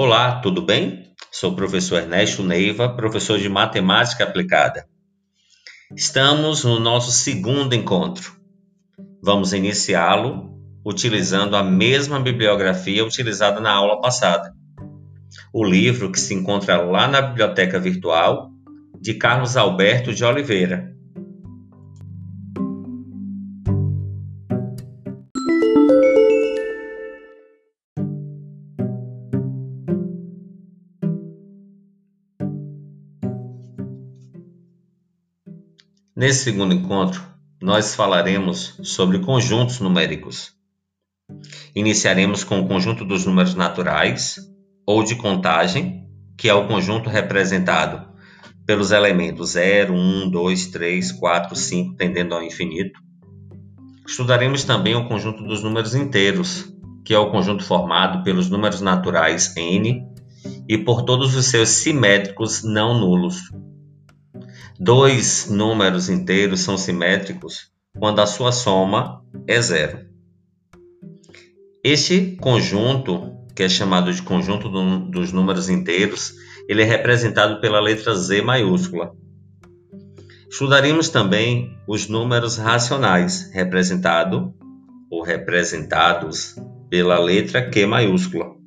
Olá, tudo bem? Sou o professor Ernesto Neiva, professor de Matemática Aplicada. Estamos no nosso segundo encontro. Vamos iniciá-lo utilizando a mesma bibliografia utilizada na aula passada. O livro que se encontra lá na biblioteca virtual de Carlos Alberto de Oliveira, Nesse segundo encontro, nós falaremos sobre conjuntos numéricos. Iniciaremos com o conjunto dos números naturais ou de contagem, que é o conjunto representado pelos elementos 0, 1, 2, 3, 4, 5, tendendo ao infinito. Estudaremos também o conjunto dos números inteiros, que é o conjunto formado pelos números naturais n e por todos os seus simétricos não nulos, Dois números inteiros são simétricos quando a sua soma é zero. Este conjunto, que é chamado de conjunto do, dos números inteiros, ele é representado pela letra Z maiúscula. Estudaremos também os números racionais, representado ou representados pela letra Q maiúscula.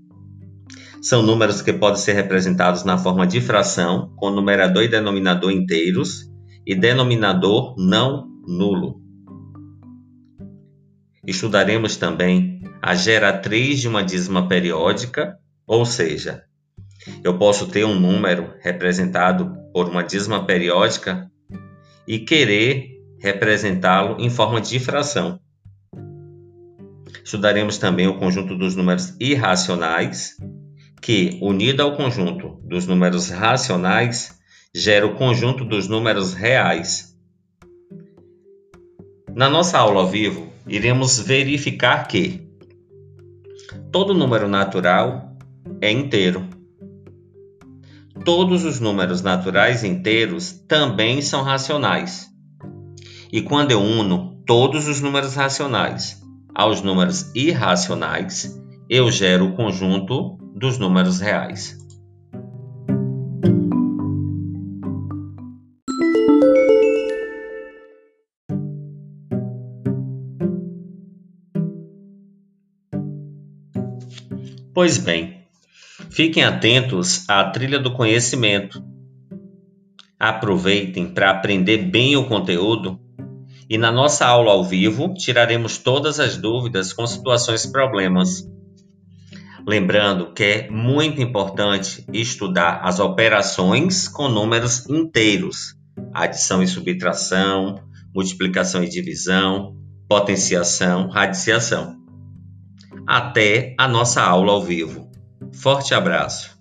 São números que podem ser representados na forma de fração, com numerador e denominador inteiros, e denominador não nulo. Estudaremos também a geratriz de uma dízima periódica, ou seja, eu posso ter um número representado por uma dízima periódica e querer representá-lo em forma de fração. Estudaremos também o conjunto dos números irracionais que, unido ao conjunto dos números racionais, gera o conjunto dos números reais. Na nossa aula ao vivo, iremos verificar que todo número natural é inteiro. Todos os números naturais inteiros também são racionais. E quando eu uno todos os números racionais aos números irracionais, eu gero o conjunto dos números reais. Pois bem, fiquem atentos à trilha do conhecimento. Aproveitem para aprender bem o conteúdo e na nossa aula ao vivo tiraremos todas as dúvidas com situações e problemas. Lembrando que é muito importante estudar as operações com números inteiros, adição e subtração, multiplicação e divisão, potenciação, radiciação. Até a nossa aula ao vivo. Forte abraço!